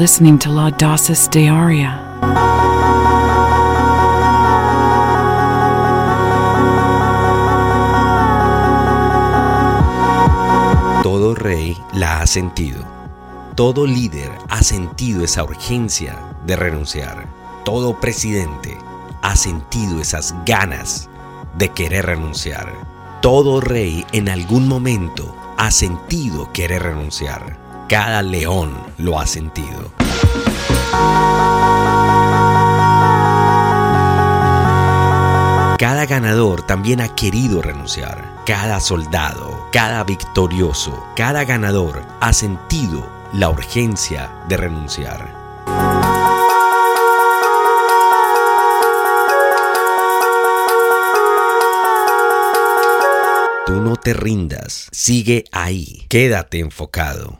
listening to. Todo rey la ha sentido. Todo líder ha sentido esa urgencia de renunciar. Todo presidente ha sentido esas ganas de querer renunciar. Todo rey en algún momento ha sentido querer renunciar. Cada león lo ha sentido. Cada ganador también ha querido renunciar. Cada soldado, cada victorioso, cada ganador ha sentido la urgencia de renunciar. Tú no te rindas, sigue ahí, quédate enfocado,